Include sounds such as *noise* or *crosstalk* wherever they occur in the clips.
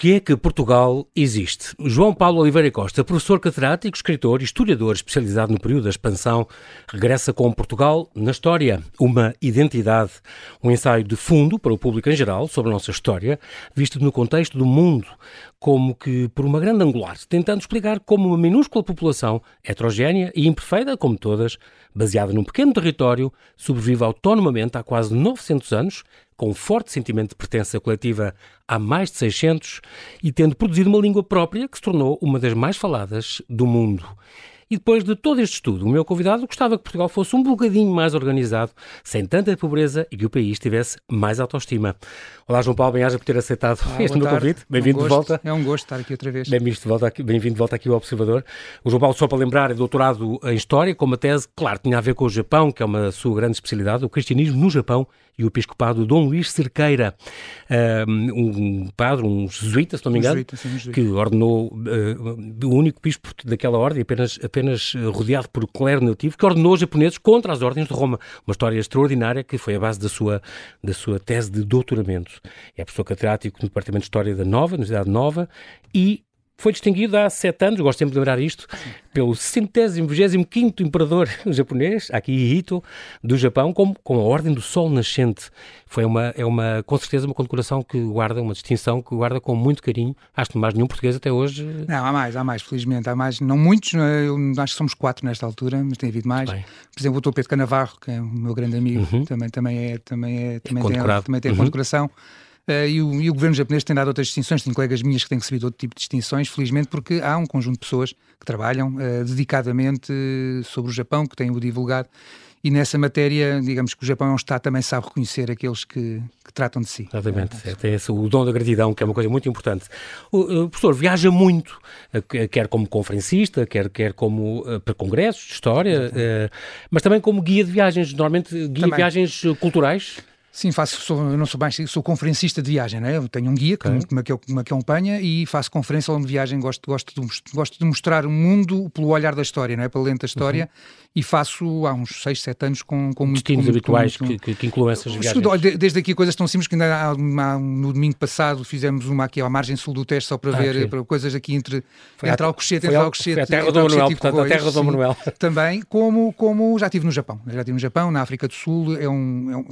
Porquê é que Portugal existe? João Paulo Oliveira Costa, professor catedrático, escritor e historiador especializado no período da expansão, regressa com Portugal na História, uma identidade, um ensaio de fundo para o público em geral sobre a nossa história, visto no contexto do mundo, como que por uma grande angular, tentando explicar como uma minúscula população, heterogénea e imperfeita como todas, baseada num pequeno território, sobrevive autonomamente há quase 900 anos com um forte sentimento de pertença coletiva há mais de 600 e tendo produzido uma língua própria que se tornou uma das mais faladas do mundo. E depois de todo este estudo, o meu convidado gostava que Portugal fosse um bocadinho mais organizado, sem tanta pobreza e que o país tivesse mais autoestima. Olá, João Paulo, bem-aja por ter aceitado ah, este meu convite. Bem-vindo um de volta. É um gosto estar aqui outra vez. Bem-vindo de, volta aqui, bem de volta aqui ao Observador. O João Paulo, só para lembrar, é doutorado em História, com uma tese, claro, tinha a ver com o Japão, que é uma sua grande especialidade, o cristianismo no Japão e o episcopado Dom Luís Cerqueira, um padre, um jesuíta, se não me engano, jesuíta, sim, jesuíta. que ordenou uh, o único bispo daquela ordem, apenas, apenas rodeado por clero nativo, que ordenou os japoneses contra as ordens de Roma. Uma história extraordinária que foi a base da sua, da sua tese de doutoramento. É professor catedrático no Departamento de História da Nova, na Universidade Nova, e foi distinguido há sete anos, gosto sempre de lembrar isto, pelo centésimo, vigésimo quinto imperador *laughs* japonês, Akihito, do Japão, com, com a Ordem do Sol Nascente. Foi uma, é uma, com certeza, uma condecoração que guarda, uma distinção que guarda com muito carinho. Acho que mais nenhum português até hoje. Não, há mais, há mais, felizmente. Há mais, não muitos, eu acho que somos quatro nesta altura, mas tem havido mais. Bem. Por exemplo, o Dr. Pedro Canavarro, que é o meu grande amigo, uhum. também, também, é, também, é, também, é tem, também tem a uhum. condecoração. Uh, e, o, e, o, governo japonês tem dado outras distinções, tenho colegas minhas que têm recebido outro tipo de distinções, felizmente, porque há um conjunto de pessoas que trabalham uh, dedicadamente uh, sobre o Japão, que têm o divulgado, e nessa matéria, digamos que o Japão é um Estado também sabe reconhecer aqueles que, que tratam de si. Exatamente, é, tem esse, o dom da gratidão, que é uma coisa muito importante. O, o professor viaja muito, quer como conferencista, quer, quer como para congressos de história, mas também como guia de viagens, normalmente guia também. de viagens culturais. Sim, faço, sou, eu não sou mais, sou conferencista de viagem, né? Eu tenho um guia que, okay. me, que, me acompanha e faço conferência ao longo de viagem, gosto, gosto, de, gosto de mostrar o mundo pelo olhar da história, não é? Pela lente da história uhum. e faço há uns 6, 7 anos com, com Destinos com, habituais com, que, que, incluem essas viagens. Desde aqui coisas tão simples que ainda há, há, no domingo passado fizemos uma aqui à margem sul do teste só para ah, ver okay. para coisas aqui entre, foi entre a, Alcochete, entre Alcochete, a terra do Manuel, portanto a terra do Manuel. Também, como, como já estive no Japão, já estive no Japão, na África do Sul, é um, é um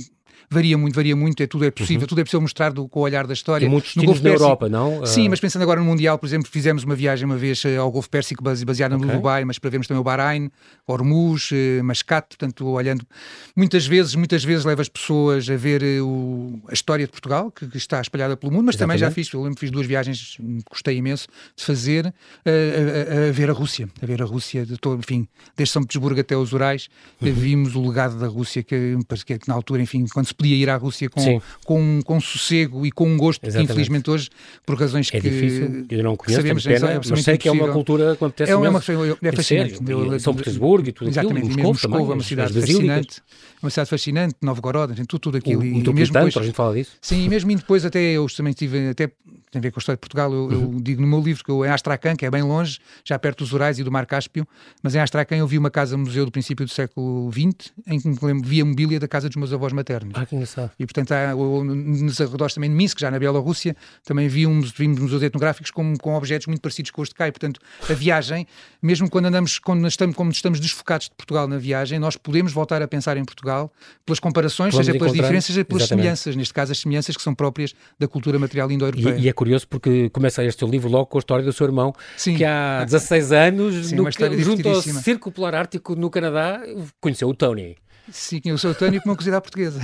varia muito, varia muito, é, tudo é possível, uhum. tudo é possível mostrar do, com o olhar da história. E muitos destinos na Europa, não? Sim, uh... mas pensando agora no Mundial, por exemplo, fizemos uma viagem uma vez eh, ao Golfo Pérsico baseada okay. no Dubai, mas para vermos também o Bahrein, Hormuz, eh, Mascate, portanto, olhando muitas vezes, muitas vezes leva as pessoas a ver eh, o, a história de Portugal, que, que, está espalhada pelo mundo, mas Exatamente. também já fiz, eu lembro fiz duas viagens, gostei imenso de fazer, a, a, a, ver a Rússia, a ver a Rússia, de todo, enfim, desde São Petersburgo até os Urais, uhum. vimos o legado da Rússia, que, que na altura, enfim, quando se podia ir à Rússia com, com, com sossego e com um gosto Exatamente. que infelizmente hoje, por razões é que, difícil. Eu não conheço, sabemos, pena, é mas sei que é uma cultura que acontece é, uma, é fascinante. Eu, São Petersburgo e tudo Exatamente, aquilo, e Moscou, também, é uma cidade fascinante, uma cidade fascinante, Novgorod, tudo, tudo aquilo. O, e, e mesmo depois, a gente fala disso. Sim, e mesmo depois até eu também tive, até tem a ver com a história de Portugal. Eu, eu uhum. digo no meu livro que eu, em Astracan, que é bem longe, já perto dos Urais e do Mar Cáspio, mas em Astracan eu vi uma casa-museu do princípio do século XX, em que me lembro, vi a mobília da casa dos meus avós maternos. Ah, que engraçado. E portanto, há, nos arredores também de Minsk, já na Bielorrússia, também vimos, vimos museus etnográficos com, com objetos muito parecidos com os de cá. E portanto, a viagem, mesmo quando andamos, quando estamos, quando estamos desfocados de Portugal na viagem, nós podemos voltar a pensar em Portugal pelas comparações, seja pelas diferenças, seja pelas Exatamente. semelhanças. Neste caso, as semelhanças que são próprias da cultura material indo-europeia. E, e é curioso porque começa este livro logo com a história do seu irmão, Sim. que há 16 anos, Sim, no, junto ao Círculo Polar Ártico no Canadá, conheceu o Tony. Sim, eu sou o Tony com uma à portuguesa.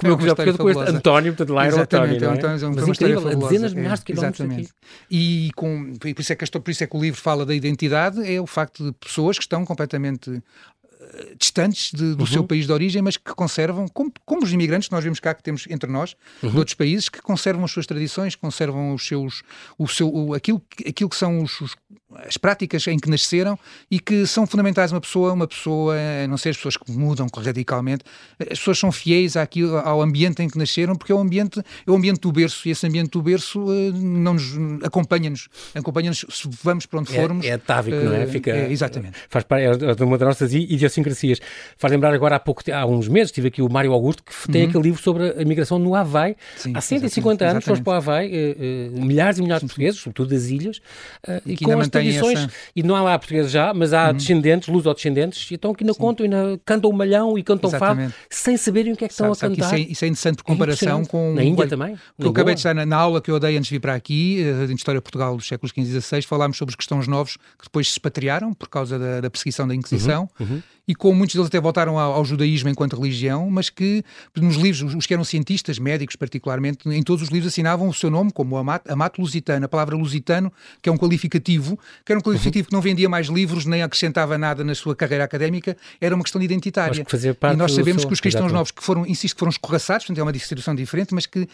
Com *laughs* uma à portuguesa com este António, portanto lá era o não é? António, é Mas uma incrível, a dezenas de milhares de quilómetros Exatamente. E, com, por, isso é que, por isso é que o livro fala da identidade, é o facto de pessoas que estão completamente distantes de, do uhum. seu país de origem, mas que conservam, como, como, os imigrantes que nós vemos cá, que temos entre nós, uhum. de outros países, que conservam as suas tradições, conservam os seus, o seu, o, aquilo, aquilo que são os, os as práticas em que nasceram e que são fundamentais uma pessoa, uma pessoa, a não ser as pessoas que mudam radicalmente, as pessoas são fiéis àquilo, ao ambiente em que nasceram, porque é o ambiente, é o ambiente do berço, e esse ambiente do berço uh, não nos acompanha-nos, acompanha-nos se vamos para onde é, formos. É, é atávico, uh, não é? Fica, é, exatamente. Faz parte é uma das nossas idiosincrasias. Faz lembrar agora há pouco, há uns meses, tive aqui o Mário Augusto, que tem uhum. aquele livro sobre a migração no Havaí. Sim, há 150 anos, foste para o Havaí, uh, milhares e milhares de portugueses, sobretudo das ilhas, e com as tradições, essa... e não há lá portugueses já, mas há uhum. descendentes, luso-descendentes, e estão aqui na contam e na, cantam o malhão e cantam fado, sem saberem o que é que estão a cantar. Isso é, isso é interessante por comparação com... Na Índia também. eu acabei de estar na, na, aula que eu dei antes de vir para aqui, uh, de História de Portugal dos séculos XV e XVI, falámos sobre os cristãos novos que depois se expatriaram por causa da, da perseguição da Inquisição. Uhum, uhum e como muitos deles até voltaram ao, ao, judaísmo enquanto religião, mas que nos livros, os que eram cientistas, médicos particularmente, em todos os livros assinavam o seu nome como Amato, Amato Lusitano, a palavra lusitano, que é um qualificativo, que era um qualificativo uhum. que não vendia mais livros nem acrescentava nada na sua carreira académica, era uma questão identitária. e nós sabemos que os cristãos exatamente. novos que foram, insisto, foram escorraçados, portanto é uma distribuição diferente, mas que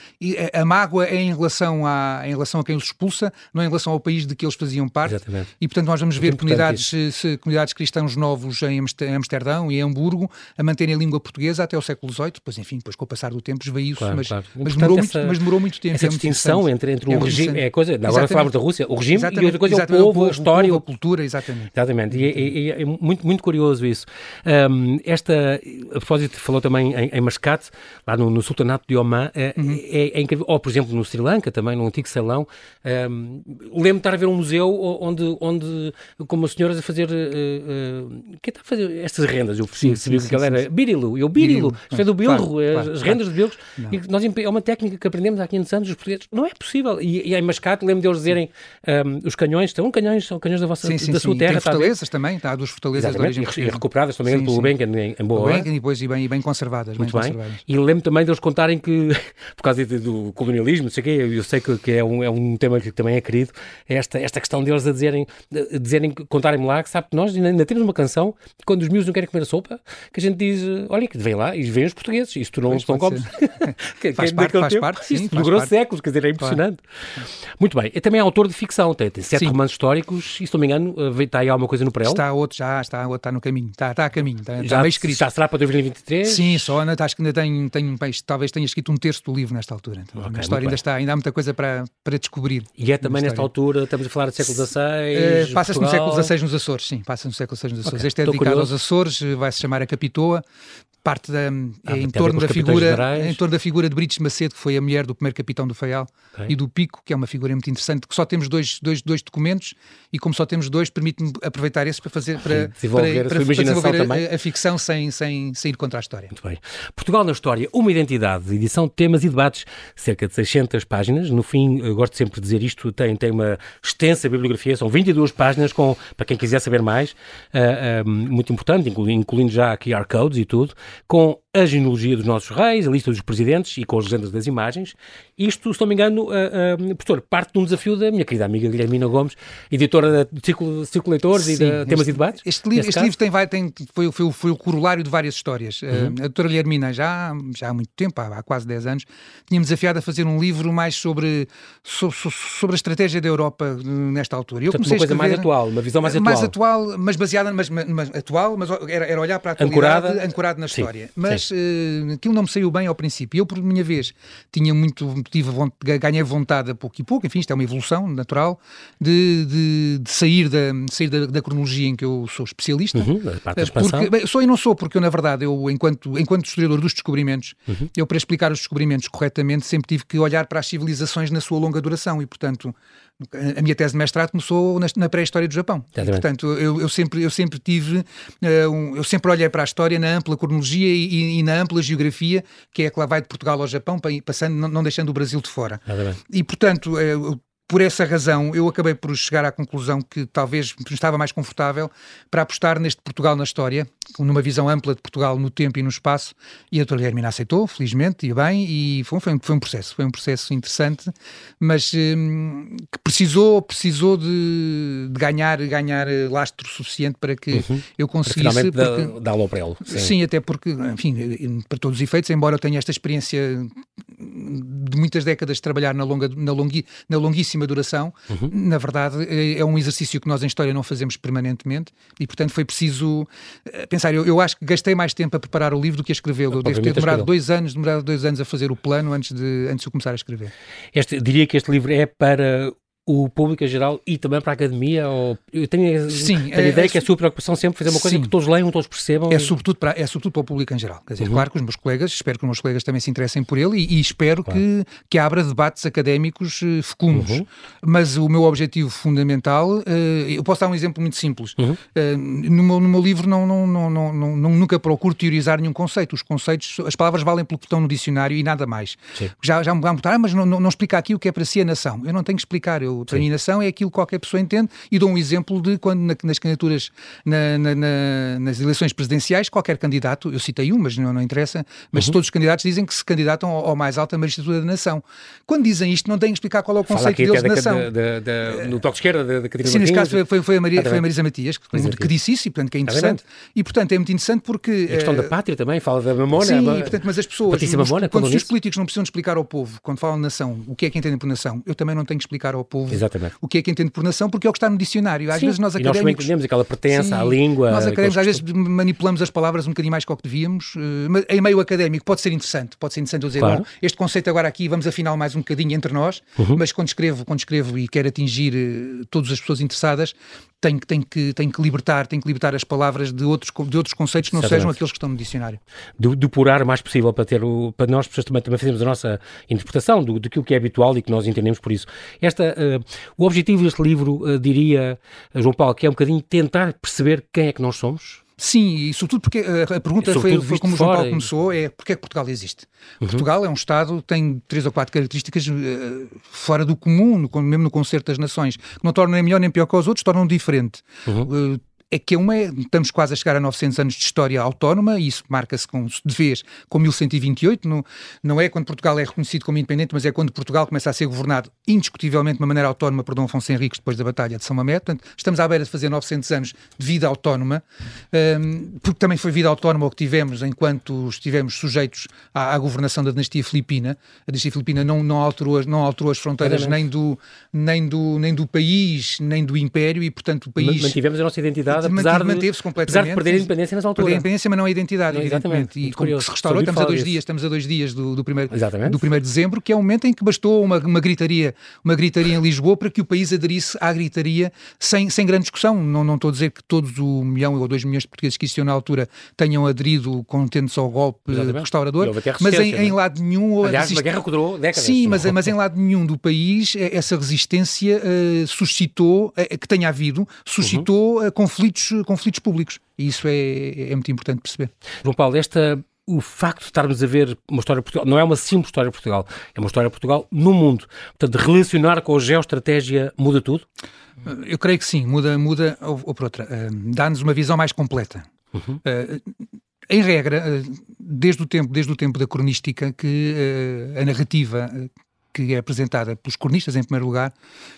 a mágoa é em relação, a, em relação a quem os expulsa, não em relação ao país de que eles faziam parte. Exatamente. E portanto nós vamos ver comunidades, se, comunidades cristãos novos em Amsterdão e Hamburgo a manterem a língua portuguesa até o século XVIII, depois enfim, depois com o passar do tempo esveio-se, claro, mas, claro. mas, demorou essa, muito, mas demorou muito tempo. Essa é distinção entre, entre é o regime, é coisa, agora falamos da Rússia, o regime e outra coisa é o povo, o povo, a história. Povo, a cultura, exatamente. Exatamente, e, e, e é muito, muito curioso isso. Um, esta, a propósito, falou também em, em Mascate, lá no, no Sultanato de Oman, é, uhum. é, é, incrível, ou por exemplo no Sri Lanka também, no antigo Ceilão, um, lembro de estar a ver um museu onde, onde como as senhoras a fazer, uh, uh, quem está a fazer estas rendas. Eu sim, sim, que ele era Birilu. Eu, Birilu. Isto é do bilro, claro, é claro, as rendas de bilros. E nós, é uma técnica que aprendemos há 500 anos, os portugueses. Não é possível. E, e em Mascate, lembro deles dizerem um, os canhões, estão canhões, são canhões da, vossa, sim, sim, da sua terra. Tem fortalezas também, está, duas fortalezas Exatamente, de origem e, recuperadas também pelo Benken em, em boa hora. e depois e bem, e bem conservadas. Muito bem. Conservadas. E lembro também deles contarem que, *laughs* por causa do colonialismo, não sei o quê, eu sei que, que é, um, é um tema que também é querido, é esta, esta questão deles a dizerem, a dizerem contarem-me lá que sabe que nós ainda, temos uma canção quando os não querem comer a sopa, que a gente diz, olha, que vem lá e vem os portugueses, *laughs* isso tu não, não comes. que, faz, parte, faz parte, sim, Isso durou séculos, quer dizer, é impressionante. Claro. Muito bem, é também autor de ficção, tem, tem sete sim. romances históricos, e se não me engano, eh, está aí alguma coisa no pré Está outro já, está, outro está no caminho, está, está a caminho, está, já, está meio escrito. Já será para 2023? Sim, só, ainda, acho que ainda tenho, tenho, talvez tenha escrito um terço do livro nesta altura. Então, okay, a história ainda está, ainda há muita coisa para, para descobrir. E é também nesta altura, estamos a falar do século XVI? Uh, Passa-se no século XVI nos Açores, sim, passa-se no século XVI nos Açores. Okay, este é dedicado curioso. aos Açores, eh, vai-se chamar a Capitoa, parte da, ah, em, torno da figura, em torno da figura de Brites Macedo, que foi a mulher do primeiro capitão do Faial, okay. e do Pico, que é uma figura muito interessante, que só temos dois, dois, dois documentos, e como só temos dois, permite-me aproveitar esse para fazer para, *laughs* desenvolver, para, a, para, desenvolver a, a, ficção sem, sem, sem ir contra a história. Muito bem. Portugal na História, uma identidade, edição de temas e debates, cerca de 600 páginas. No fim, eu gosto sempre de dizer isto, tem, tem uma extensa bibliografia, são 22 páginas, com, para quem quiser saber mais, uh, uh, muito importante, incluindo, incluindo já QR codes e tudo, com a genealogia dos nossos reis, a lista dos presidentes e com as legendas das imagens. Isto, se não me engano, uh, uh, professor, parte de um desafio da minha querida amiga Guilhermina Gomes, editora do Círculo, Círculo Leitores Sim, e de Temas e Debates. Este, livro, este livro tem, vai, tem, foi, foi, foi, o corolário de várias histórias. Uhum. Uh, a doutora Guilhermina, já, já há muito tempo, há, há quase 10 anos, tinha-me desafiado a fazer um livro mais sobre, sobre, sobre a estratégia da Europa nesta altura. Eu comecei uma coisa mais atual, uma visão mais atual. Mais atual, mas baseada, mas, mas atual, mas era, era olhar para a atualidade ancorada, ancorado na história. Sim, mas mas uh, aquilo não me saiu bem ao princípio. Eu, por minha vez, tinha muito, tive, ganhei vontade a pouco e pouco, enfim, isto é uma evolução natural, de, de, de sair, da, sair da, da, cronologia em que eu sou especialista. Uhum, eh, porque, bem, sou e não sou, porque eu, na verdade, eu, enquanto, enquanto historiador dos descobrimentos, uhum. eu, para explicar os descobrimentos corretamente, sempre tive que olhar para as civilizações na sua longa duração e, portanto, a minha tese de mestrado começou na, na pré-história do Japão. E, portanto, eu, eu, sempre, eu sempre tive, uh, um, eu sempre olhei para a história na ampla cronologia e, e, na ampla geografia, que é a que lá vai de Portugal ao Japão, passando, não, não deixando o Brasil de fora. E, portanto, uh, por essa razão, eu acabei por chegar à conclusão que talvez estava mais confortável para apostar neste Portugal na história, numa visão ampla de Portugal no tempo e no espaço, e a doutora Guilhermina aceitou, felizmente, e bem, e foi, foi, foi um processo, foi um processo interessante, mas hum, que precisou, precisou de, de, ganhar, ganhar lastro suficiente para que uhum. eu conseguisse... Para dar-lo para ele. Sim. sim, até porque, enfim, para todos os efeitos, embora eu tenha esta experiência de muitas décadas de trabalhar na, longa, na, longui, na longuíssima duração, uhum. na verdade é, é, um exercício que nós em História não fazemos permanentemente e, portanto, foi preciso eh, pensar. Eu, eu acho que gastei mais tempo a preparar o livro do que a escrevê-lo. Eu devo ter demorado dois anos, demorado dois anos a fazer o plano antes de, antes de eu começar a escrever. Este, diria que este livro é para o público em geral e também para a academia? Ou, eu tenho, sim, tenho é, a ideia é, que é a sua preocupação sempre fazer uma coisa sim, que todos leiam, todos percebam. É, e... sobretudo para, é sobretudo para o público em geral. Quer dizer, uhum. claro que os meus colegas, espero que os meus colegas também se interessem por ele e, e espero claro. que, que abra debates académicos uh, fecundos. Uhum. Mas o meu objetivo fundamental, uh, eu posso dar um exemplo muito simples. Uhum. Uh, no, meu, no meu livro não, não, não, não, não, nunca procuro teorizar nenhum conceito. Os conceitos, as palavras valem pelo que estão no dicionário e nada mais. Sim. Já, já me botar, ah, mas não, não, não explica aqui o que é para si a nação. Eu não tenho que explicar. Eu, para mim, nação é aquilo que qualquer pessoa entende, e dou um exemplo de quando na, nas candidaturas, na, na, na, nas eleições presidenciais, qualquer candidato, eu citei um, mas não, não interessa, mas uhum. todos os candidatos dizem que se candidatam ao, ao mais alta magistratura da nação. Quando dizem isto, não têm que explicar qual é o conceito deles de nação. Da, da, no toque esquerda da, Catarina Sim, neste caso foi, foi, a Maria, foi a Marisa Matias que, que disse isso, e portanto que é interessante. E portanto é muito interessante porque... A questão uh, da pátria também, fala da mamona. Sim, e, portanto, mas as pessoas, os, mamona, quando os políticos não precisam explicar ao povo, quando falam de nação, o que é que entendem por nação, eu também não tenho que explicar ao povo Exatamente. o que é que entende por nação, porque é o que está no dicionário. Às Sim. vezes nós académicos... E nós também entendemos aquela pertença à língua... Nós académicos às vezes manipulamos as palavras um bocadinho mais que o que devíamos. Eh, mas em meio académico pode ser interessante. Pode ser interessante eu dizer, claro. este conceito agora aqui, vamos afinar mais um bocadinho entre nós, uhum. mas quando escrevo, quando escrevo e quero atingir uh, todas as pessoas interessadas, tenho, tenho, que, tenho que libertar, tenho que libertar as palavras de outros, de outros conceitos que não Exatamente. sejam aqueles que estão no dicionário. Do, depurar o mais possível para ter o, para nós pessoas também, também fazemos a nossa interpretação do, daquilo que é habitual e que nós entendemos por isso. Esta, uh, o objetivo deste livro, uh, diria João Paulo, que é um bocadinho tentar perceber quem é que nós somos, Sim, e sobretudo porque a, pergunta foi, foi, como o João Paulo começou, é porque é que Portugal existe? Uhum. Portugal é um Estado, tem três ou quatro características uh, fora do comum, no, mesmo no concerto das nações, que não tornam nem melhor nem pior que os outros, tornam diferente. Uhum. Uh, é que é uma, estamos quase a chegar a 900 anos de história autónoma e isso marca-se com, de vez com 1128, não, não é quando Portugal é reconhecido como independente, mas é quando Portugal começa a ser governado indiscutivelmente de uma maneira autónoma por Dom Afonso Henriques depois da Batalha de São Mamede, portanto estamos à beira de fazer 900 anos de vida autónoma, um, porque também foi vida autónoma o que tivemos enquanto estivemos sujeitos à, à governação da dinastia filipina, a dinastia filipina não, não, alterou, não alterou as fronteiras nem do, nem, do, nem do país, nem do império e portanto o país... Mantivemos a nossa identidade apesar de, manteve-se completamente. Apesar de perder a independência nessa altura. Perder a independência, mas não a identidade, não, evidentemente. E como se restaurou, estamos a dois dias, estamos a dois dias do, do, primeiro, do primeiro de dezembro, que é o momento em que bastou uma, uma, gritaria, uma gritaria em Lisboa para que o país aderisse à gritaria sem, sem grande discussão. Não, não estou a dizer que todos o milhão ou dois milhões de portugueses que existiam na altura tenham aderido contentes ao golpe Exatamente. restaurador, mas em, em, lado nenhum... Aliás, resist... a guerra durou décadas. Sim, mas, mas em lado nenhum do país eh, essa resistência uh, suscitou, uh, que tenha havido, suscitou uhum. uh, conflitos, conflitos públicos. E isso é, é muito importante perceber. João Paulo, esta o facto de estarmos a ver uma história de Portugal, não é uma simples história de Portugal, é uma história de Portugal no mundo. Portanto, relacionar com a geoestratégia muda tudo? Eu creio que sim, muda, muda ou, ou por outra, uh, dá-nos uma visão mais completa. Uhum. Uh, em regra, uh, desde o tempo, desde o tempo da cronística, que a narrativa que é apresentada pelos cronistas em primeiro lugar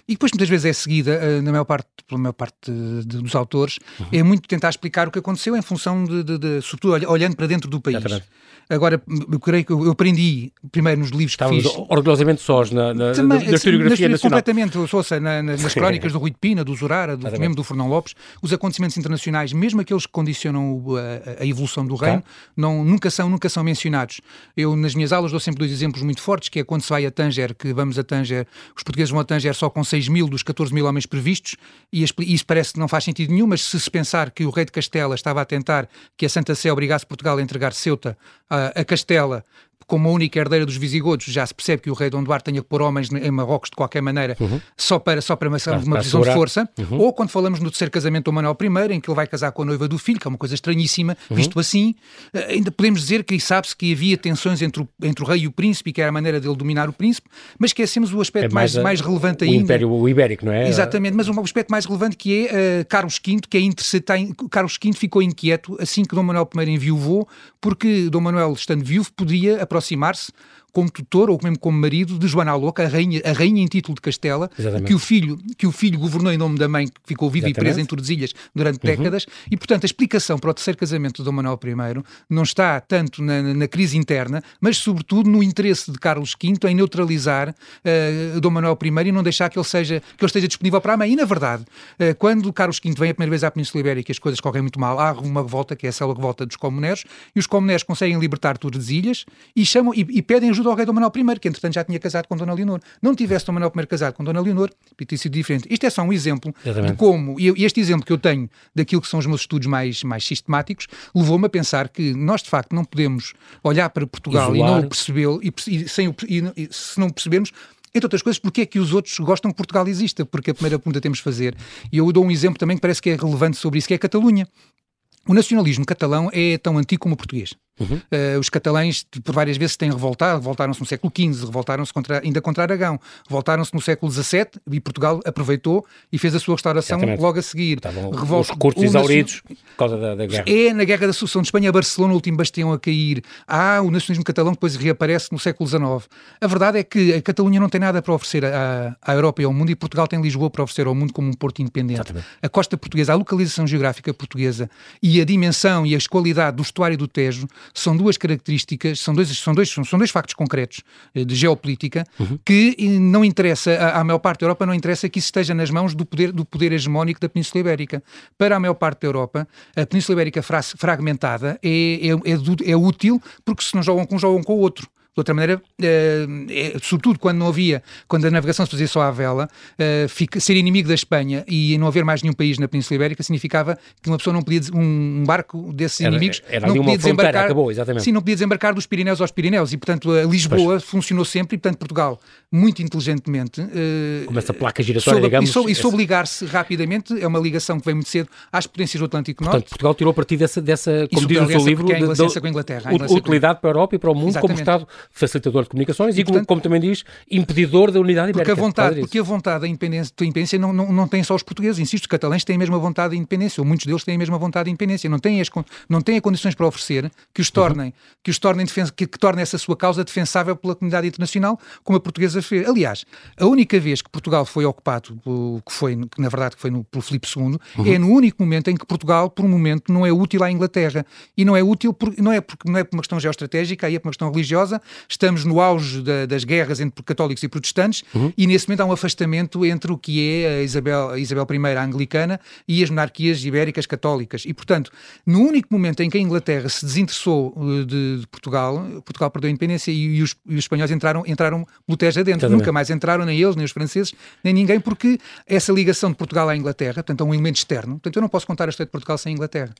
e depois muitas vezes é seguida uh, na maior parte pela maior parte de, dos autores uhum. é muito tentar explicar o que aconteceu em função de, de, de sobretudo olhando para dentro do país. Agora, eu creio que eu aprendi primeiro nos livros Estávamos que fiz. orgulhosamente sós na, na, Também, na, na historiografia nas, nacional. Completamente, ouça, na, nas crónicas do Rui de Pina, do Zurara, do, mesmo do Fernão Lopes, os acontecimentos internacionais, mesmo aqueles que condicionam a, a evolução do reino, não, nunca, são, nunca são mencionados. Eu, nas minhas aulas, dou sempre dois exemplos muito fortes, que é quando se vai a Tanger, que vamos a Tanger, os portugueses vão a Tanger só com 6 mil dos 14 mil homens previstos, e isso parece que não faz sentido nenhum, mas se se pensar que o rei de Castela estava a tentar que a Santa Sé obrigasse Portugal a entregar Ceuta a, a Castela como a única herdeira dos visigodos, já se percebe que o rei Dom Duarte tenha que pôr homens em Marrocos de qualquer maneira, uhum. só para, só para uma, uma posição de força. Uhum. Ou quando falamos no terceiro casamento do Manuel I, em que ele vai casar com a noiva do filho, que é uma coisa estranhíssima, uhum. visto assim, eh, ainda podemos dizer que sabe-se que havia tensões entre o, entre o rei e o príncipe, que era a maneira dele dominar o príncipe, mas esquecemos o aspecto é mais, mais, mais relevante o ainda. Império, o Ibérico, não é? Exatamente, mas um aspecto mais relevante que é uh, Carlos V, que é interessante, Carlos V ficou inquieto assim que Dom Manuel I enviou, porque Dom Manuel, estando viúvo, podia aproximar-se como tutor ou mesmo como marido de Joana a Louca, a rainha, a rainha em título de Castela, que o filho que o filho governou em nome da mãe, que ficou viva Exatamente. e presa em Tordesilhas durante uhum. décadas, e portanto a explicação para o terceiro casamento de Dom Manuel I não está tanto na, na, crise interna, mas sobretudo no interesse de Carlos V em neutralizar uh, Dom Manuel I e não deixar que ele seja que ele esteja disponível para a mãe. E na verdade, uh, quando Carlos V vem a primeira vez à Península Ibérica, as coisas correm muito mal, há uma revolta que é a célula revolta dos comuneros, e os comuneros conseguem libertar Tordesilhas e chamam e, e pedem ajuda ao rei Dom Manuel I, que entretanto já tinha casado com Dona Leonor. Não tivesse Dom Manuel I casado com Dona Leonor, teria sido diferente. Isto é só um exemplo Exatamente. de como, e este exemplo que eu tenho daquilo que são os meus estudos mais, mais sistemáticos, levou-me a pensar que nós de facto não podemos olhar para Portugal Isolar. e não percebê-lo, e, e, sem o, e, se não percebermos, entre outras coisas, porque é que os outros gostam que Portugal exista? Porque a primeira pergunta temos de fazer, e eu dou um exemplo também que parece que é relevante sobre isso, que é a Catalunha. O nacionalismo catalão é tão antigo como o português. Uhum. Uh, os catalães, por várias vezes, têm revoltado, revoltaram-se no século XV, revoltaram-se contra, ainda contra Aragão, revoltaram-se no século XVII e Portugal aproveitou e fez a sua restauração Exatamente. logo a seguir. Estavam Revolta, os recursos exauridos por causa da, da, guerra. É na Guerra da Sucessão de Espanha, Barcelona, o último bastião a cair. Há o nacionalismo catalão depois reaparece no século XIX. A verdade é que a Catalunha não tem nada para oferecer à, à Europa e ao mundo e Portugal tem Lisboa para oferecer ao mundo como um porto independente. Exatamente. A costa portuguesa, a localização geográfica portuguesa e a dimensão e a qualidade do estuário do Tejo são duas características são dois, são dois, são dois factos concretos eh, de geopolítica uhum. que não interessa, à, à maior parte da Europa, não interessa que isso esteja nas mãos do poder, do poder hegemónico da Península Ibérica. Para a maior parte da Europa, a Península Ibérica fragmentada é, é, é, é útil porque se não jogam com um, jogam com o outro. De outra maneira, é, sobretudo quando não havia, quando a navegação se fazia só à vela, é, fica, ser inimigo da Espanha e não haver mais nenhum país na Península Ibérica significava que uma pessoa não podia, um barco desses era, inimigos era não podia desembarcar. Acabou, exatamente. Sim, não podia desembarcar dos Pirineus aos Pirineus e, portanto, a Lisboa pois. funcionou sempre e, portanto, Portugal, muito inteligentemente. Como essa placa giratória, soube, digamos. E soube, soube ligar-se rapidamente, é uma ligação que vem muito cedo às potências do Atlântico Norte. Portanto, Portugal tirou partido dessa, dessa como diz o seu livro, é a com a Inglaterra. A utilidade para a Europa e para o mundo Exatamente. como Estado facilitador de comunicações e, e portanto, como, também diz, impedidor da unidade porque ibérica. A vontade, porque a vontade da independência, da independência não, não, não tem só os portugueses, insisto, os catalães têm a mesma vontade de independência, ou muitos deles têm a mesma vontade de independência, não têm as, não têm as condições para oferecer que os tornem, uhum. que os tornem que, que tornem essa sua causa defensável pela comunidade internacional, como a portuguesa fez. Aliás, a única vez que Portugal foi ocupado, que foi, que na verdade que foi no, pelo Filipe II, uhum. é no único momento em que Portugal, por um momento, não é útil à Inglaterra. E não é útil por, não é porque não é por uma questão geoestratégica, aí é por uma questão religiosa. Estamos no auge da, das guerras entre católicos e protestantes, uhum. e nesse momento há um afastamento entre o que é a Isabel, a Isabel I a anglicana e as monarquias ibéricas católicas. E, portanto, no único momento em que a Inglaterra se desinteressou eh, de, de Portugal, Portugal perdeu a independência e, e, os, e, os, espanhóis entraram, entraram pelo Tejo adentro. Nunca mais entraram, nem eles, nem os franceses, nem ninguém, porque essa ligação de Portugal à Inglaterra, portanto, é um elemento externo. Portanto, eu não posso contar a história de Portugal sem a Inglaterra.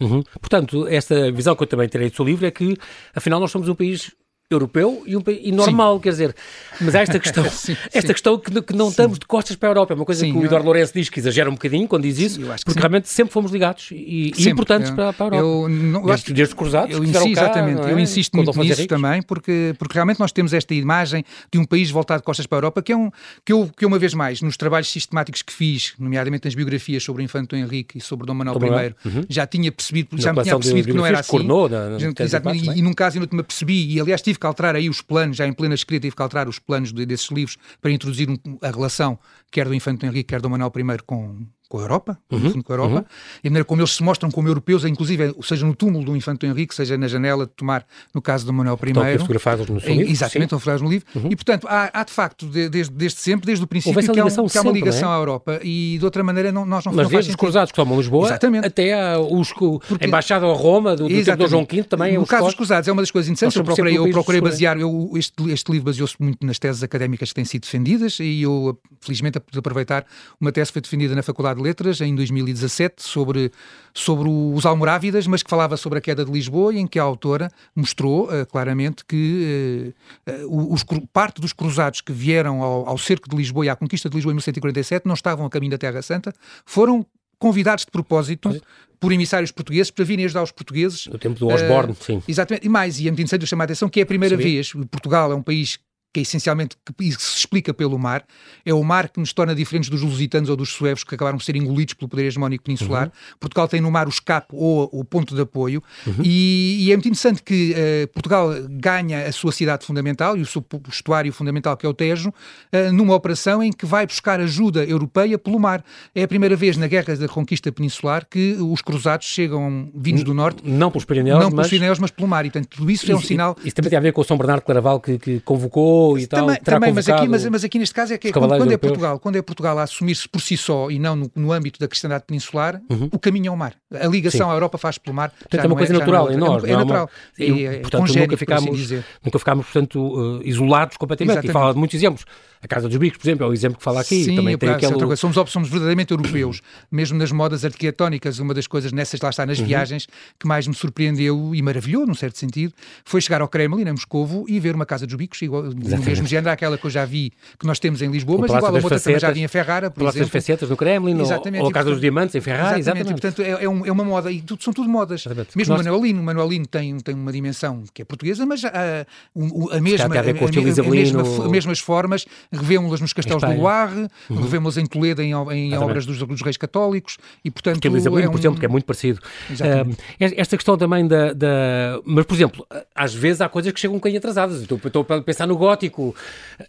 Uhum. Portanto, esta visão que eu também terei do seu livro é que, afinal, nós somos um país europeu e, um, e normal, sim. quer dizer, mas há esta questão, *laughs* sim, esta sim. questão que, que não estamos de costas para a Europa, é uma coisa que o Eduardo Lourenço diz que exagera um bocadinho quando diz isso, porque realmente sempre fomos ligados e, e importantes eu, para, para, a Europa. Eu, não, desde, acho, desde cruzados, eu insisto, cá, exatamente, é? eu insisto muito nisso também, porque, porque realmente nós temos esta imagem de um país voltado de costas para a Europa, que é um, que eu, que uma vez mais, nos trabalhos sistemáticos que fiz, nomeadamente nas biografias sobre o Infante Henrique e sobre Dom Manuel I, uhum. já tinha percebido, já me tinha percebido que não era assim. Cornou, na, na, exatamente, e, e num caso eu não me percebi, e aliás tive que alterar aí os planos já em plena escrita, tive que alterar os planos de, desses livros para introduzir a relação, quer do Infante Henrique, quer do Manuel I com, com a Europa, uhum, com a Europa, uhum. e a maneira como eles se mostram como europeus, inclusive, seja no túmulo do Infante Henrique, seja na janela de tomar, no caso do Manuel I. Estão fotografados no seu livro. Exatamente, estão fotografados no livro. Uhum. E, portanto, há, há de facto, de, desde, desde, sempre, desde o princípio, que há, que há, uma ligação é? à Europa, e de outra maneira não, nós não Mas desde os cruzados que tomam Lisboa, Exatamente. até a, os, Porque, a Embaixada a Roma, do, do tempo do João V, também No caso dos cruzados, é uma das coisas interessantes, eu procurei, eu procurei basear, eu, este, este livro baseou-se muito nas teses académicas que têm sido defendidas, e eu, felizmente, pude aproveitar uma tese que foi defendida na Faculdade de Letras, em 2000 2017 sobre, sobre os Almorávidas, mas que falava sobre a queda de Lisboa e em que a autora mostrou uh, claramente que uh, os, parte dos cruzados que vieram ao, ao cerco de Lisboa e à conquista de Lisboa em 1147 não estavam a caminho da Terra Santa, foram convidados de propósito por emissários portugueses para virem ajudar os portugueses. No tempo do Osborne, uh, sim. Exatamente. E mais, e é muito interessante chamar a atenção que é a primeira Sim. vez, Portugal é um país que é essencialmente que se explica pelo mar, é o mar que nos torna diferentes dos lusitanos ou dos suevos que acabaram por ser engolidos pelo poder hegemónico peninsular. Uhum. Portugal tem no mar o escape ou o ponto de apoio uhum. e, e, é muito interessante que uh, Portugal ganha a sua cidade fundamental e o seu estuário fundamental que é o Tejo uh, numa operação em que vai buscar ajuda europeia pelo mar. É a primeira vez na Guerra da Conquista Peninsular que os cruzados chegam vindos do norte. Não pelos Pirineus, não pelos Pirineus, mas pelo mar. E portanto tudo isso, isso é um sinal... Isso também tem a ver com o São Bernardo Claraval que, que convocou e tal. Também, também mas, aqui, mas, mas, aqui neste caso é que é, quando, quando é Portugal, quando é Portugal a assumir-se por si só e não no, no âmbito da cristandade peninsular, uhum. o caminho é o mar. A ligação Sim. à Europa faz pelo mar. Portanto, é uma coisa é, natural é, em nós. É, é natural. E, é, portanto, nunca ficámos, assim nunca ficámos, portanto, uh, isolados completamente. Exatamente. E fala de muitos exemplos. A Casa dos Bicos, por exemplo, é o exemplo que fala aqui. Sim, também tem aquele... somos, somos verdadeiramente europeus. Mesmo nas modas arquitetónicas, uma das coisas nessas, lá está, nas uhum. viagens, que mais me surpreendeu e maravilhou, num certo sentido, foi chegar ao Kremlin, em Moscovo, e ver uma Casa dos Bicos, igual, no mesmo género àquela que eu já vi, que nós temos em Lisboa, mas igual a outra facetas, também já vi em Ferrara, por exemplo. das facetas no Kremlin, exatamente, ou, a Casa portanto, dos Diamantes em Ferrara, exatamente. exatamente. E, portanto, é, é, um, é, uma moda, e tudo, são tudo modas. Exatamente. Mesmo nós... o Manuelino, o Manuelino tem, tem uma dimensão que é portuguesa, mas a, a, a mesma, a, a, a, mesma, as mesmas formas, revemos-las nos castelos do Loire, uhum. revemos em Toledo em, em obras dos, dos, reis católicos e, portanto... Porque é um... por exemplo, que é muito parecido. Uh, esta questão também da, da, Mas, por exemplo, às vezes há coisas que chegam um bocadinho atrasadas. Estou, estou a pensar no gótico,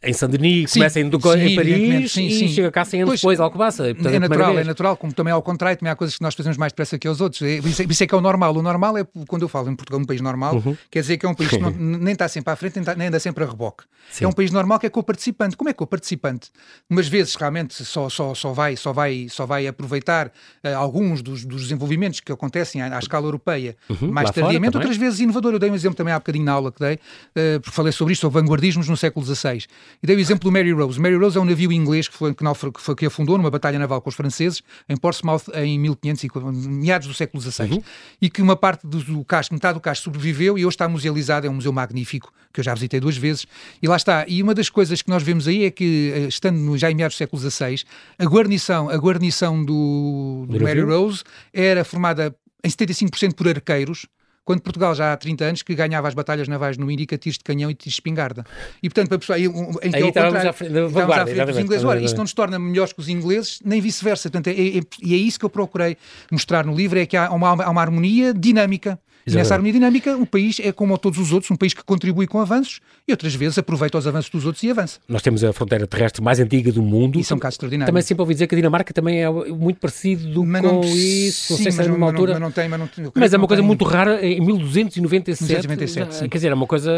em Saint-Denis, começa em, sim, em Paris sim, sim. e chega cá 100 anos depois, Alcobaça. Portanto, é natural, é natural, como também ao contrário, também há coisas que nós fazemos mais depressa que os outros. É, isso, é, isso é que é o normal. O normal é, quando eu falo em Portugal, um país normal, uhum. quer dizer que é um país que não, *laughs* nem está sempre à frente, nem, está, nem anda sempre a reboque. É um país normal que é co-participante. Como é co-participante? Umas vezes realmente só, só, só, vai, só, vai, só vai aproveitar uh, alguns dos, dos desenvolvimentos que acontecem à, à escala europeia uhum, mais tardiamente, outras vezes inovador. Eu dei um exemplo também há bocadinho na aula que dei, uh, porque falei sobre isto, sobre vanguardismos no século XVI. E dei o exemplo do Mary Rose. Mary Rose é um navio inglês que, foi, que, que, foi, que afundou numa batalha naval com os franceses em Portsmouth em 1500, meados do século XVI. Uhum. E que uma parte do, do casco, metade do casco sobreviveu e hoje está musealizado, é um museu magnífico, que eu já visitei duas vezes. E lá está. E uma das coisas que nós vemos aí é que, eh, estando no, já em meados do século XVI, a guarnição, a guarnição do, do Mary Rose era formada em 75% por arqueiros, quando Portugal já há 30 anos que ganhava as batalhas navais no Índica, tiros de canhão e tiros de espingarda. E portanto, para a pessoa, em que Aí estávamos à frente, estávamos à frente dos ingleses. Ora, isto não nos torna melhores que os ingleses, nem vice-versa. Portanto, é, é, e é isso que eu procurei mostrar no livro, é que há uma, há uma harmonia dinâmica e nessa harmonia dinâmica, o país é como todos os outros, um país que contribui com avanços e outras vezes aproveita os avanços dos outros e avança. Nós temos a fronteira terrestre mais antiga do mundo. Isso é um caso extraordinário. Também sempre ouvi dizer que a Dinamarca também é muito parecido mas com isso. Não sei se é numa altura. Mas não tem, mas não, Mas é uma coisa tem... muito rara em 1297. 1297 sim. Quer dizer, é uma coisa.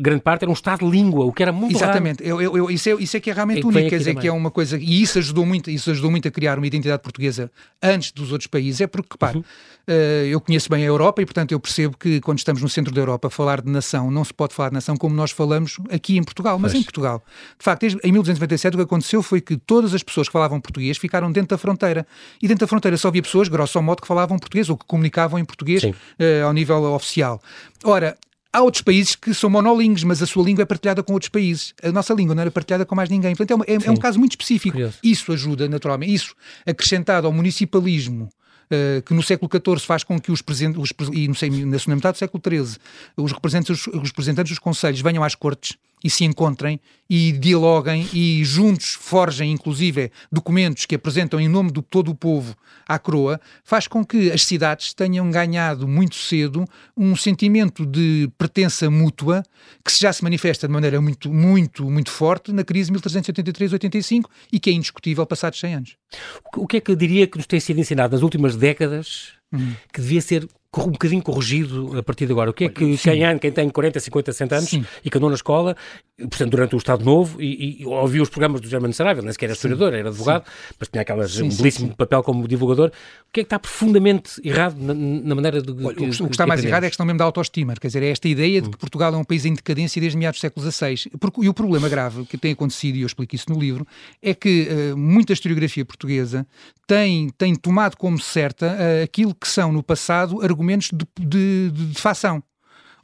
Grande parte era um Estado de língua, o que era muito Exatamente. raro. Eu, isso, é, isso é que é realmente é único. Quer dizer, também. que é uma coisa. E isso ajudou muito, isso ajudou muito a criar uma identidade portuguesa antes dos outros países. É porque, repare, uhum. uh, eu conheço bem a Europa e, portanto, eu percebo que quando estamos no centro da Europa, falar de nação, não se pode falar de nação como nós falamos aqui em Portugal, mas em Portugal. De facto, em 1297 o que aconteceu foi que todas as pessoas que falavam português ficaram dentro da fronteira. E dentro da fronteira só havia pessoas, grosso modo, que falavam português ou que comunicavam em português uh, ao nível oficial. Ora, Há outros países que são monolíngues, mas a sua língua é partilhada com outros países. A nossa língua não era partilhada com mais ninguém. Portanto, é, é, é um caso muito específico. Curioso. Isso ajuda, naturalmente. Isso, acrescentado ao municipalismo uh, que no século XIV faz com que os presidentes, e não sei, na segunda metade do século XIII, os representantes, os representantes dos conselhos venham às cortes e se encontrem e dialoguem e juntos forjem, inclusive, documentos que apresentam em nome de todo o povo à coroa, faz com que as cidades tenham ganhado muito cedo um sentimento de pertença mútua que já se manifesta de maneira muito, muito, muito forte na crise de 1383-85 e que é indiscutível passados 100 anos. O que é que diria que nos tem sido ensinado nas últimas décadas uhum. que devia ser um bocadinho corrigido a partir de agora. O que é que quem, quem tem 40, 50, 60 anos Sim. e que andou na escola, portanto, durante o Estado Novo, e, e ouviu os programas do Germano Saraiva, nem sequer era historiador, era advogado, sim. mas tinha aquelas, um belíssimo sim, papel como divulgador. O que é que está profundamente errado na, na maneira de. Olha, o, que está mais errado é a questão mesmo da autoestima. Quer dizer, é esta ideia de que hum. Portugal é um país em decadência desde meados do século XVI. E o problema grave que tem acontecido, e eu explico isso no livro, é que uh, muita historiografia portuguesa tem, tem tomado como certa uh, aquilo que são, no passado, argumentos de, de de, de, facção.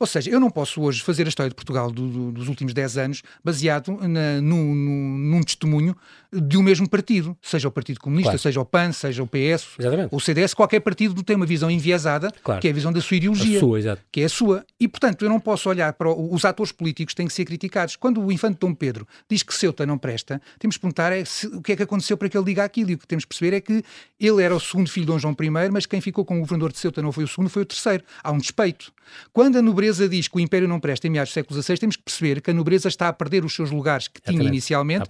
Ou seja, eu não posso hoje fazer a história de Portugal do, do, dos últimos 10 anos baseado na, no, no, num testemunho de um mesmo partido, seja o Partido Comunista, claro. seja o PAN, seja o PS, Exatamente. o CDS, qualquer partido tem uma visão enviesada, claro. que é a visão da sua ideologia, sua, que é a sua. E, portanto, eu não posso olhar para o, os atores políticos têm que ser criticados. Quando o infante Dom Pedro diz que Ceuta não presta, temos que perguntar é se, o que é que aconteceu para que ele diga aquilo. E o que temos que perceber é que ele era o segundo filho de Dom João I, mas quem ficou com o governador de Ceuta não foi o segundo, foi o terceiro. Há um despeito. Quando a nobreza diz que o Império não presta em meados do século XVI, temos que perceber que a nobreza está a perder os seus lugares que tinha inicialmente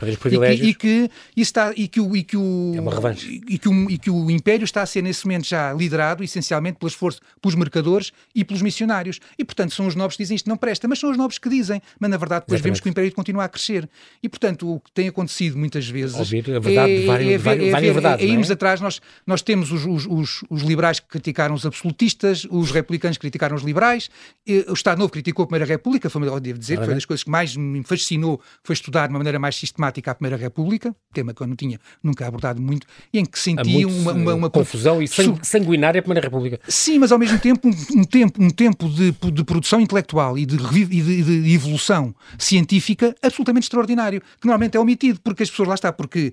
e que, está, e que o, e que o, é. E que, o, e que o Império está a ser nesse momento já liderado essencialmente pelas forças, pelos mercadores e pelos missionários. E portanto são os nobres que dizem isto não presta, mas são os nobres que dizem. Mas na verdade depois Exatamente. vemos que o Império continua a crescer. E portanto o que tem acontecido muitas vezes Ouvir a verdade é, várias, é, várias, é, várias verdades. É, é, irmos atrás, nós, nós temos os, os, os, os, liberais que criticaram os absolutistas, os republicanos que criticaram os liberais, o Estado Novo criticou a Primeira República, foi, devo dizer, foi uma das coisas que mais me fascinou, foi estudar de uma maneira mais sistemática a Primeira República, tema que eu não tinha nunca abordado muito, e em que senti uma, uma, uma, confusão e sanguinária a Primeira República. Sim, mas ao mesmo tempo um, um tempo, um tempo de, de produção intelectual e de, e de, de, evolução científica absolutamente extraordinário, que normalmente é omitido, porque as pessoas lá está, porque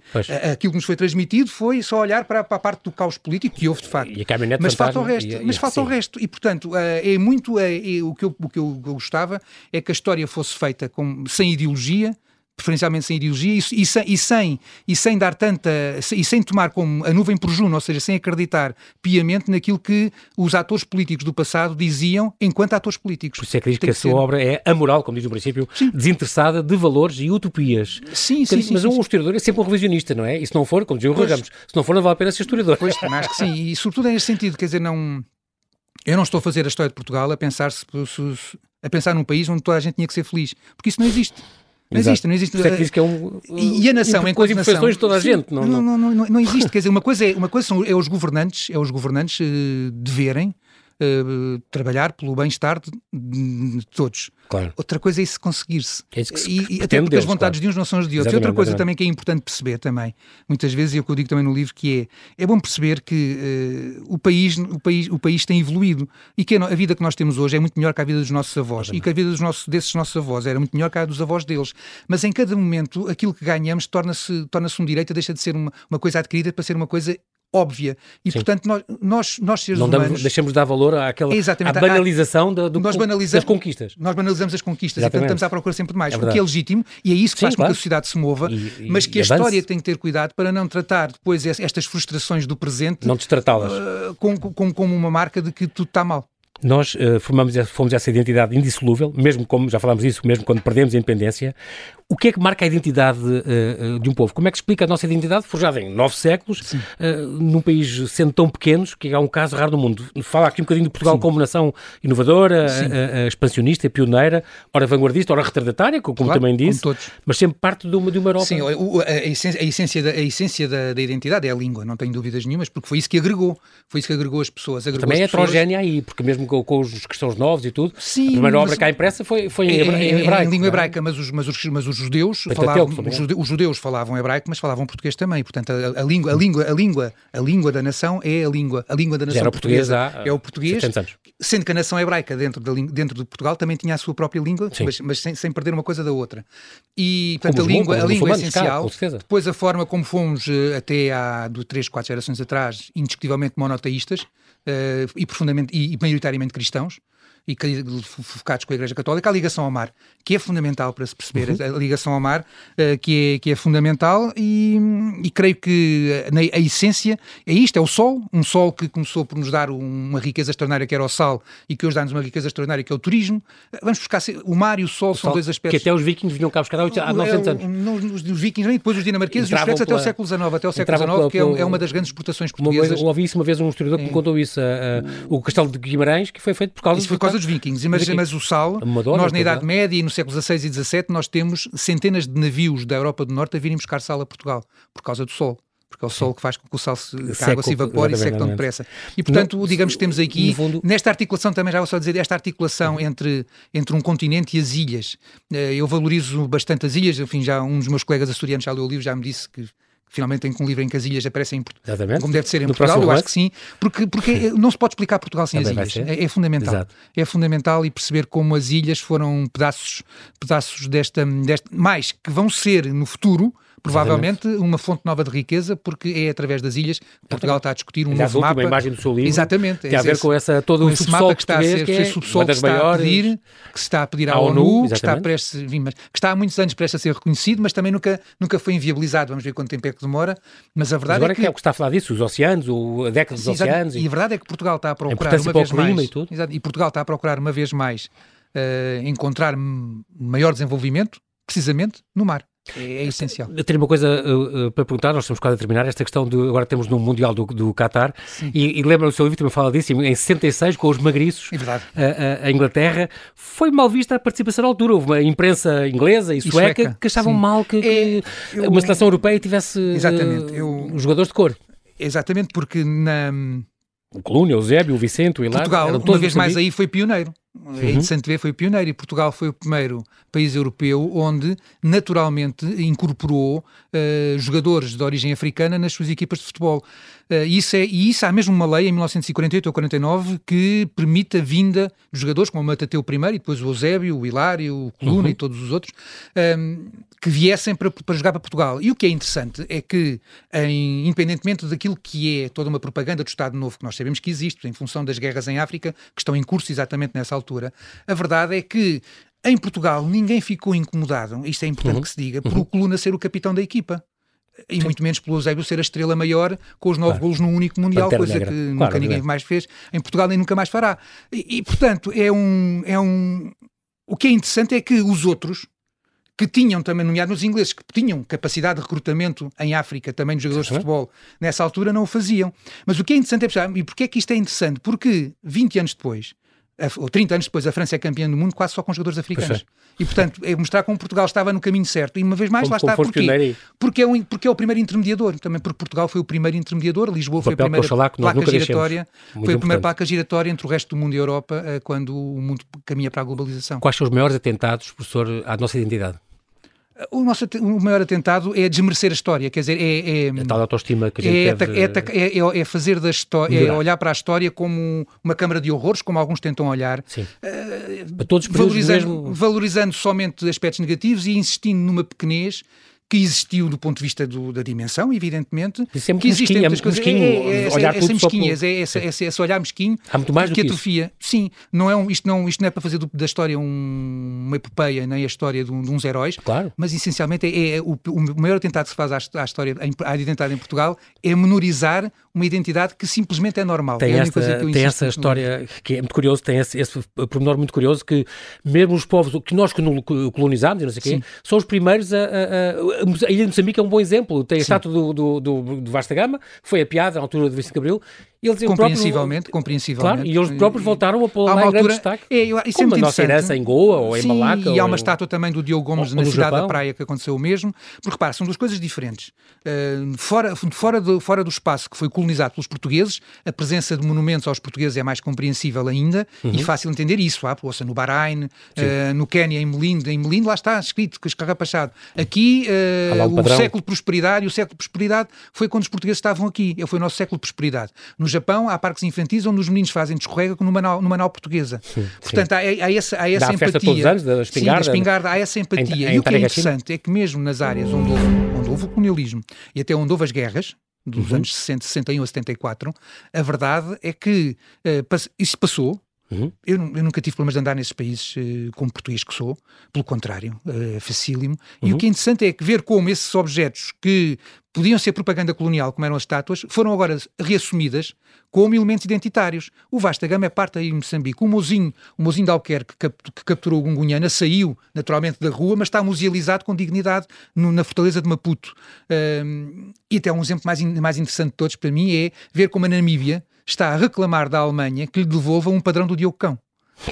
aquilo que nos foi transmitido foi só olhar para, para, a parte do caos político, que houve de facto. mas falta o resto. E, mas falta sim. o resto. E portanto, eh, é muito. É, é, o, que eu, o que eu gostava é que a história fosse feita com, sem ideologia preferencialmente sem ideologia e, e, sem, e, sem, e sem dar tanta e sem tomar como a nuvem por Juno, ou seja, sem acreditar piamente naquilo que os atores políticos do passado diziam enquanto atores políticos. Por isso é que diz que a sua obra é amoral, como diz no princípio, sim. desinteressada de valores e utopias. Sim, sim, sim Mas sim, um historiador é sempre um revisionista, não é? E se não for, como dizia o Ramos, se não for, não vale a pena ser historiador. Pois, acho que sim, e sobretudo nesse sentido, quer dizer, não... Eu não estou a fazer a história de Portugal a pensar, se, se, a pensar num país onde toda a gente tinha que ser feliz, porque isso não existe. Não Exato. existe, não existe. Você é que diz que é um. E a nação, enquanto imperfeições de toda a gente, não, não, não, não, não existe. Quer dizer, uma coisa é, uma coisa são, é os governantes, é os governantes uh, deverem uh, trabalhar pelo bem-estar de, de, todos. Claro. Outra coisa é isso conseguir-se. É isso que se e, e até porque as vontades claro. de uns não são as de outros. Exatamente, e outra coisa exatamente. também que é importante perceber também, muitas vezes, e é o que eu digo também no livro, que é, é bom perceber que uh, o, país, o, país, o país tem evoluído e que a, a, vida que nós temos hoje é muito melhor que a vida dos nossos avós exatamente. e que a vida dos nossos, desses nossos avós era muito melhor que a dos avós deles. Mas em cada momento, aquilo que ganhamos torna-se torna um direito, deixa de ser uma, uma coisa adquirida para ser uma coisa óbvia. E, Sim. portanto, nós, nós, nós seres não humanos... Damos, deixamos de dar valor àquela à banalização da, do, das conquistas. Nós banalizamos as conquistas Exatamente. e, portanto, estamos à procura sempre de mais. É o que é legítimo e é isso que Sim, faz com que a sociedade se mova, e, e, mas que a avance. história tem que ter cuidado para não tratar depois estas frustrações do presente... Não destratá-las. Uh, como, como, como uma marca de que tudo está mal. Nós uh, formamos, fomos essa identidade indissolúvel, mesmo como já falámos isso, mesmo quando perdemos a independência. O que é que marca a identidade uh, de um povo? Como é que explica a nossa identidade forjada em nove séculos, uh, num país sendo tão pequenos, que é um caso raro no mundo? Fala aqui um bocadinho de Portugal Sim. como nação inovadora, uh, expansionista, pioneira, ora vanguardista, ora retardatária, como claro, também disse, mas sempre parte de uma, de uma Europa. Sim, a, a, essência, a essência, da, a essência da, da, identidade é a língua, não tenho dúvidas nenhumas, porque foi isso que agregou, foi isso que agregou as pessoas. Agregou também é heterogénea aí, porque mesmo com, com os cristãos novos e tudo, Sim, a primeira obra cá impressa foi, foi em, em, em, hebraico. Em língua é? hebraica, mas os, mas os, mas os judeus falavam os, judeus, falavam hebraico, mas falavam português também. Portanto, a, a, língua, a língua, a língua, a língua da nação é a língua, a língua da nação era portuguesa, é o português. Sendo que a nação hebraica dentro de, dentro de Portugal também tinha a sua própria língua, mas, mas sem, sem, perder uma coisa da outra. E portanto como a língua, a língua é essencial. Cá, Depois a forma como fomos eh, até há de três, quatro gerações atrás, indiscutivelmente monoteístas uh, e profundamente e, e maioritariamente cristãos e focados com a Igreja Católica, a ligação ao mar, que é fundamental para se perceber, uhum. a ligação ao mar, uh, que, é, que é fundamental e, e creio que na, a essência é isto, é o sol, um sol que começou por nos dar uma riqueza extraordinária que era o sal e que hoje dá-nos uma riqueza extraordinária que é o turismo. Vamos buscar, o mar e o sol o são sol, dois aspectos... Que até os vikings vinham cá buscar há 900 anos. É, os, os vikings, depois os dinamarqueses e os suecos até o século XIX, até o século XIX, que é, é, uma das grandes exportações portuguesas. Uma, ouvi isso uma vez um historiador que me contou isso, uh, uh, o castelo de Guimarães, que foi feito por causa... Isso foi por causa dos vikings, mas mas o sal, nós na Idade Média e no século XVI e XVII, nós temos centenas de navios da Europa do Norte a virem buscar sal a Portugal, por causa do sol porque é o sol que faz com que o sal se, que a água se evapore e seque tão depressa. E portanto, digamos que temos aqui, fundo... nesta articulação também já vou só dizer, esta articulação entre, entre um continente e as ilhas. Eh, eu valorizo bastante as ilhas, enfim, já um dos meus colegas açorianos já leu o livro, já me disse que finalmente tem um livro em que as ilhas aparecem em Portugal, como deve ser em no Portugal, eu acho que sim, porque, porque não se pode explicar Portugal sem Também as ilhas. É, é, fundamental. Exato. É fundamental e perceber como as ilhas foram pedaços, pedaços desta, desta, mais que vão ser no futuro provavelmente Exatamente. uma fonte nova de riqueza, porque é através das ilhas que Portugal está a discutir um Aliás, novo mapa. Imagem do seu livro Exatamente, tem a ver com essa, todo o subsolo que está a ser, que é subsolo que, está maiores, a pedir, que se está a pedir à, à ONU, ONU que, está prestes, que está há muitos anos prestes a ser reconhecido, mas também nunca, nunca foi inviabilizado. Vamos ver quanto tempo é que demora. Mas a verdade mas é que... é o que está a falar disso, os oceanos, o, a década dos oceanos. E... e... a verdade é que Portugal está a procurar uma vez mais... E, tudo. Exato, e Portugal está a procurar uma vez mais uh, encontrar maior desenvolvimento precisamente no mar. É, é essencial. Eu tenho uma coisa uh, para perguntar, nós estamos quase a terminar, esta questão de agora temos no Mundial do, do Qatar, e, e lembra o seu livro também fala disso, em 66, com os magriços, é verdade. A, a, a, Inglaterra, foi mal vista a participação na altura, houve uma imprensa inglesa e sueca, e sueca que achavam sim. mal que, que é, eu, uma seleção europeia tivesse uh, eu, jogadores de cor. Exatamente, porque na... O Colúnia, o Eusébio, o Vicente, o Hilário... Portugal, uma vez mais aí, foi pioneiro. Uhum. É interessante ver, foi pioneiro e Portugal foi o primeiro país europeu onde naturalmente incorporou uh, jogadores de origem africana nas suas equipas de futebol. Uh, isso é, e isso há mesmo uma lei em 1948 ou 49 que permite a vinda de jogadores como o Matateu I e depois o Eusébio, o Hilário, o Coluna uhum. e todos os outros, um, ehm, que viessem para, para jogar para Portugal. E o que é interessante é que, em, independentemente daquilo que é toda uma propaganda do Estado Novo, que nós sabemos que existe, em função das guerras em África, que estão em curso exatamente nessa altura, a verdade é que em Portugal ninguém ficou incomodado, isto é importante uhum. que se diga, por uhum. o Coluna ser o capitão da equipa e muito menos pelo Eusébio ser a estrela maior com os nove claro. golos no único Mundial, Pantera coisa negra. que claro, nunca ninguém mais fez em Portugal nem nunca mais fará. E, e, portanto, é um, é um. O que é interessante é que os outros, que tinham também, nomeado os ingleses, que tinham capacidade de recrutamento em África também de jogadores uhum. de futebol, nessa altura não o faziam. Mas o que é interessante é e porquê é que isto é interessante? Porque 20 anos depois, ou 30 anos depois, a França é campeã do mundo quase só com jogadores africanos. E, portanto, é mostrar como Portugal estava no caminho certo. E, uma vez mais, como, lá está. Porquê? Porque é, o, porque é o primeiro intermediador. Também porque Portugal foi o primeiro intermediador, Lisboa foi a primeira placa giratória, foi a primeira placa giratória entre o resto do mundo e a Europa, eh, quando o mundo caminha para a globalização. Quais são os maiores atentados, professor, à nossa identidade? O, nosso, o maior atentado é desmerecer a história, quer dizer, é... é a tal autoestima que a gente é, deve... é, é, é, fazer da história, é olhar para a história como uma câmara de horrores, como alguns tentam olhar. Sim. Uh, para todos valorizando, mesmo... valorizando somente aspectos negativos e insistindo numa pequenez que existiu do ponto de vista do, da dimensão, evidentemente. Isso é que existem muitas coisas. Mesquinho, é, é, olhar é, essa mesquinhez, é esse, esse, esse, olhar mesquinho Há muito mais que, que atrofia. Sim, não é um, isto, não, isto não é para fazer do, da história um, uma epopeia, nem a história de, um, de uns heróis, claro. mas essencialmente é, é o, o, maior atentado que se faz à, à história, à identidade em Portugal, é menorizar uma identidade que simplesmente é normal. Tem, é esta, tem essa história que é muito curioso, tem esse, esse pormenor muito curioso que mesmo os povos que nós colonizámos, não sei quê, são os primeiros a, a, a, a ilha de Moçambique é um bom exemplo. Tem a estátua do, do, do, do Vasta Gama, foi a piada na altura do Vicente Gabriel, eles, compreensivelmente, próprio, compreensivelmente. Claro, e eles próprios voltaram a pôr lá altura, em grande destaque. É, isso é como é a nossa herança em Goa ou em Sim, Malaca. E há uma estátua também do Diogo Gomes ou, na cidade Japão. da Praia que aconteceu o mesmo. Porque repara, são duas coisas diferentes. Uh, fora, fora, do, fora do espaço que foi colonizado pelos portugueses, a presença de monumentos aos portugueses é mais compreensível ainda uhum. e fácil entender isso. Há, ouça, no Bahrein, uh, no Quênia, em Melindo, em Melindo lá está escrito, que escarrapachado. Aqui, uh, o século de prosperidade, o século de prosperidade foi quando os portugueses estavam aqui. Foi o nosso século de prosperidade. No Japão, há parques infantis onde os meninos fazem descorrega numa nau, numa nau portuguesa. Sim, Portanto, há, há, essa, há essa Dá empatia. todos os anos, da espingarda. Sim, da espingarda, há essa empatia. Em, em e o que é interessante é que mesmo nas áreas onde houve, onde houve o colonialismo e até onde houve as guerras, dos uhum. anos 60, 61 a 74, a verdade é que uh, isso passou, Uhum. Eu, eu, nunca tive problemas de andar nesses países uh, como português que sou, pelo contrário, uh, facílimo. Uhum. E o uhum. que é interessante é que ver como esses objetos que podiam ser propaganda colonial, como eram as estátuas, foram agora reassumidas como elementos identitários. O Vasta Gama é parte aí em Moçambique. O mozinho, o mozinho de Alquerque que, capturou o Gungunhana saiu naturalmente da rua, mas está musealizado com dignidade no, na fortaleza de Maputo. Um, e até um exemplo mais, mais interessante de todos para mim é ver como a Namíbia está a reclamar da Alemanha que lhe devolva um padrão do Diogo Cão.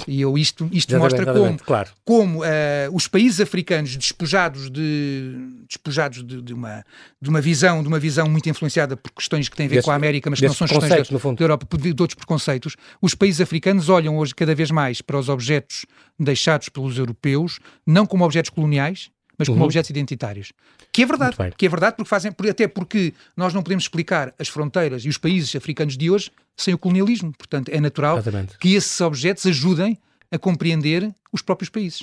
E eu, isto, isto mostra como, claro. como uh, os países africanos despojados de, despojados de, de, uma, de uma visão de uma visão muito influenciada por questões que têm a ver com a América, mas que não são questões da, da Europa, de outros preconceitos, os países africanos olham hoje cada vez mais para os objetos deixados pelos europeus, não como objetos coloniais, mas como uhum. objetos identitários. Que é verdade, que é verdade porque fazem, até porque nós não podemos explicar as fronteiras e os países africanos de hoje sem o colonialismo. Portanto, é natural Exatamente. que esses objetos ajudem a compreender os próprios países.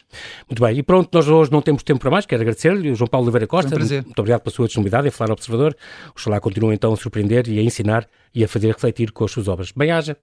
Muito bem, e pronto, nós hoje não temos tempo para mais, quero agradecer-lhe, o João Paulo Oliveira Costa, um muito obrigado pela sua disponibilidade em falar ao Observador, oxalá continue então a surpreender e a ensinar e a fazer refletir com as suas obras. Bem-haja.